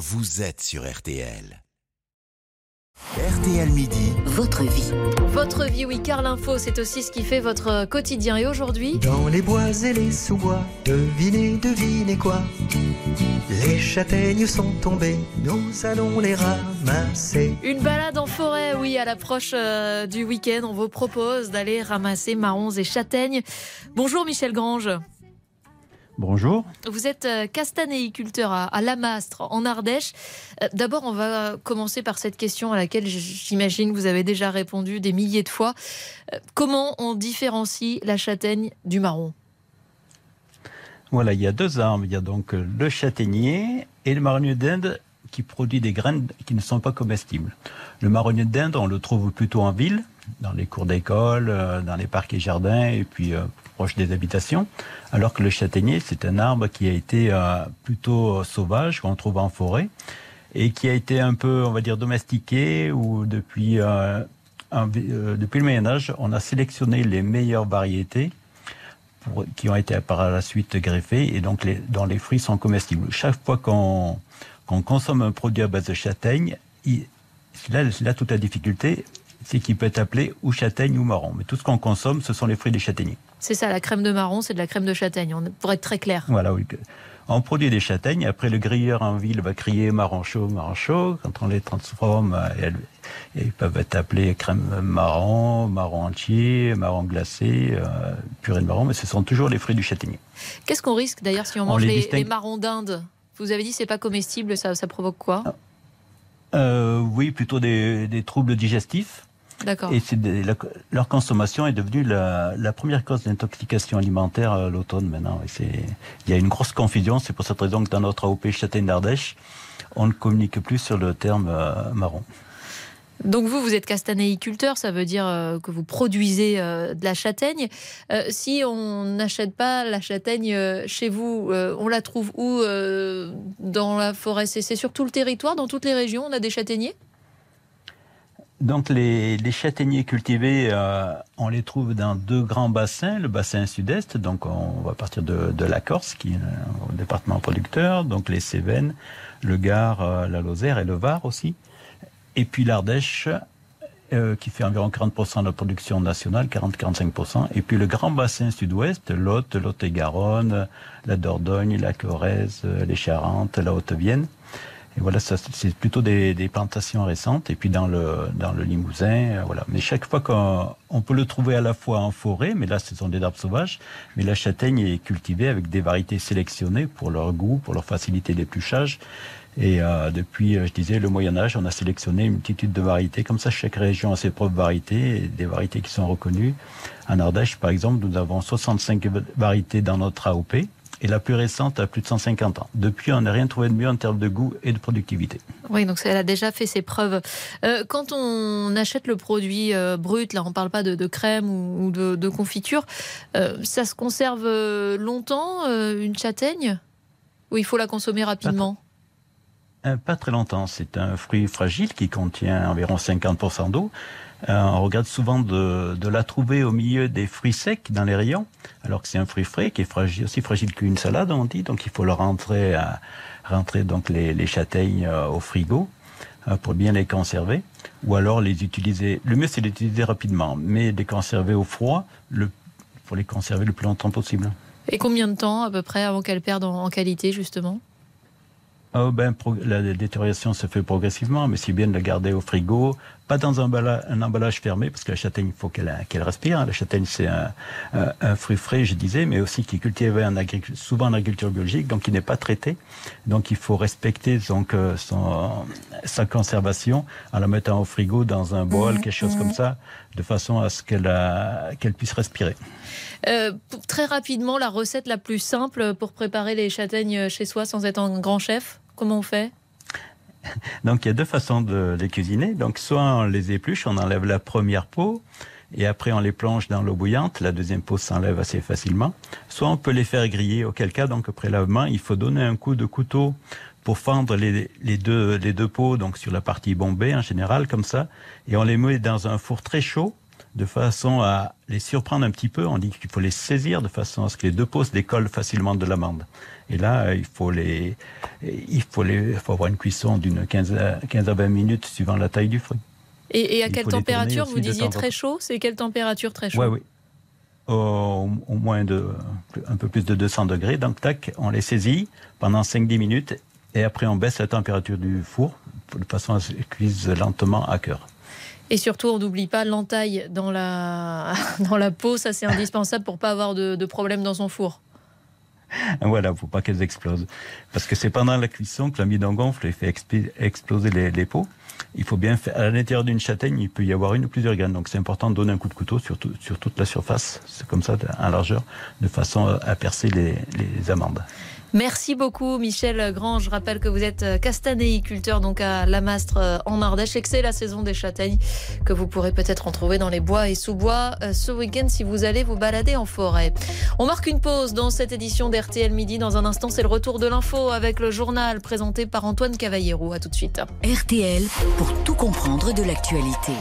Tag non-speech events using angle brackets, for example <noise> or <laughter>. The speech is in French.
vous êtes sur RTL. RTL Midi. Votre vie. Votre vie, oui, car l'info, c'est aussi ce qui fait votre quotidien. Et aujourd'hui Dans les bois et les sous-bois, devinez, devinez quoi Les châtaignes sont tombées, nous allons les ramasser. Une balade en forêt, oui, à l'approche euh, du week-end. On vous propose d'aller ramasser marrons et châtaignes. Bonjour Michel Grange. Bonjour. Vous êtes euh, castanéiculteur à, à Lamastre, en Ardèche. Euh, D'abord, on va commencer par cette question à laquelle j'imagine que vous avez déjà répondu des milliers de fois. Euh, Comment on différencie la châtaigne du marron? Voilà, il y a deux arbres. Il y a donc le châtaignier et le marronnier d'Inde qui produit des graines qui ne sont pas comestibles. Le marronnier d'Inde, on le trouve plutôt en ville, dans les cours d'école, euh, dans les parcs et jardins, et puis euh, proche des habitations. Alors que le châtaignier, c'est un arbre qui a été euh, plutôt sauvage, qu'on trouve en forêt, et qui a été un peu, on va dire, domestiqué, ou depuis, depuis le Moyen Âge, on a sélectionné les meilleures variétés qui ont été par la suite greffées et donc les, dont les fruits sont comestibles. Chaque fois qu'on consomme un produit à base de châtaigne, c'est là, là toute la difficulté, c'est qu'il peut être appelé ou châtaigne ou marron. Mais tout ce qu'on consomme, ce sont les fruits des châtaigniers. C'est ça, la crème de marron, c'est de la crème de châtaigne, pour être très clair. Voilà, oui. On produit des châtaignes, après le grilleur en ville va crier marron chaud, marron chaud. Quand on les transforme, euh, elles, ils peuvent être appelés crème marron, marron entier, marron glacé, euh, purée de marron, mais ce sont toujours les fruits du châtaignier. Qu'est-ce qu'on risque d'ailleurs si on On mange les les, distingue. les marrons d'Inde? Vous avez dit c'est pas comestible, ça, ça provoque quoi? Euh, oui, plutôt des, des troubles digestifs. D'accord. Et la- leur consommation est devenue la, la première cause d'intoxication alimentaire à l'automne maintenant. Il y a une grosse confusion. C'est pour cette raison que dans notre AOP Châtaigne d'Ardèche, on ne communique plus sur le terme euh, marron. Donc vous, vous êtes castanéiculteur, ça veut dire euh, que vous produisez euh, de la châtaigne. Euh, si on n'achète pas la châtaigne euh, chez vous, euh, on la trouve où euh, Dans la forêt? C'est c'est sur tout le territoire, dans toutes les régions, on a des châtaigniers? Donc les, châtaigniers cultivés, euh, on les trouve dans deux grands bassins. Le bassin sud-est, donc on va partir de, la Corse, qui est un département producteur, donc les Cévennes, le Gard, euh, la Lozère et le Var aussi. Et puis l'Ardèche, euh, qui fait environ 40% de la production nationale, 40-45%. Et puis le grand bassin sud-ouest, Lot, Lot-et-Garonne, la Dordogne, la Corrèze, les Charentes, la Haute-Vienne. Et voilà, c'est plutôt des, plantations récentes. Et puis dans le, dans le Limousin, euh, voilà. Mais chaque fois qu'on on peut le trouver à la fois en forêt, mais là, ce sont des arbres sauvages. Mais la châtaigne est cultivée avec des variétés sélectionnées pour leur goût, pour leur facilité d'épluchage. Et euh, depuis, euh, je disais, le Moyen Âge, on a sélectionné une multitude de variétés. Comme ça, chaque région a ses propres variétés, des variétés qui sont reconnues. En Ardèche, par exemple, nous avons 65 variétés dans notre AOP. Et la plus récente a plus de 150 ans. Depuis, on n'a rien trouvé de mieux en termes de goût et de productivité. Oui, donc elle a déjà fait ses preuves. Euh, quand on achète le produit euh, brut, là on ne parle pas de, crème ou, de, confiture, euh, ça se conserve longtemps, une châtaigne? Ou il faut la consommer rapidement? Pas très longtemps. C'est un fruit fragile qui contient environ 50% d'eau. Euh, on regarde souvent de, la trouver au milieu des fruits secs dans les rayons, alors que c'est un fruit frais qui est aussi fragile qu'une salade, on dit. Donc il faut le rentrer, à, rentrer donc les, châtaignes euh, au frigo euh, pour bien les conserver, ou alors les utiliser. Le mieux c'est d'utiliser rapidement, mais les conserver au froid, le, pour les conserver le plus longtemps possible. Et combien de temps à peu près avant qu'elle perde en, en qualité justement? Oh ben, la détérioration se fait progressivement, mais c'est bien de la garder au frigo, pas dans un, emballa- un emballage fermé, parce que la châtaigne, il faut qu'elle qu'elle respire. hein. La châtaigne, c'est un, un- un fruit frais, je disais, mais aussi qui est cultivé en souvent en agriculture biologique, donc qui n'est pas traité. Donc il faut respecter donc, euh, son, sa conservation en la mettant au frigo dans un bol, quelque chose comme ça, de façon à ce qu'elle a- qu'elle puisse respirer. Euh, pour- Très rapidement, la recette la plus simple pour préparer les châtaignes chez soi sans être un grand chef? Comment on fait? Donc il y a deux façons de les cuisiner. Donc soit on les épluche, on enlève la première peau et après on les plonge dans l'eau bouillante. La deuxième peau s'enlève assez facilement. Soit on peut les faire griller. Auquel cas, donc après lavement, il faut donner un coup de couteau pour fendre les, deux les deux peaux donc sur la partie bombée en général comme ça et on les met dans un four très chaud de façon à les surprendre un petit peu. On dit qu'il faut les saisir de façon à ce que les deux se décollent facilement de l'amande. Et là, il faut les, il faut les, faut avoir une cuisson d'une 15 à, 15 à 20 minutes suivant la taille du fruit. Et, à quelle température Vous disiez très chaud? C'est quelle température très chaud? Oui, oui. Au, au, moins de, un peu plus de 200 degrés. Donc, tac, on les saisit pendant 5-10 minutes et après on baisse la température du four de façon à ce qu'elles cuisent lentement à cœur. Et surtout, on n'oublie pas l'entaille dans la, <laughs> dans la peau, ça c'est indispensable pour pas avoir de, de problème dans son four. Voilà, faut pas qu'elles explosent. Parce que c'est pendant la cuisson que l'amidon gonfle et fait exploser les, peaux. Il faut bien faire, à l'intérieur d'une châtaigne, il peut y avoir une ou plusieurs graines. Donc c'est important de donner un coup de couteau sur, tout, sur toute la surface. C'est comme ça, à largeur, de façon à percer les, les amandes. Merci beaucoup Michel Grand. Je rappelle que vous êtes castanéiculteur donc à Lamastre euh, en Ardèche et que c'est la saison des châtaignes que vous pourrez peut-être en trouver dans les bois et sous-bois euh, ce week-end si vous allez vous balader en forêt. On marque une pause dans cette édition d'RTL Midi. Dans un instant, c'est le retour de l'info avec le journal présenté par Antoine Cavallero. À tout de suite. RTL pour tout comprendre de l'actualité.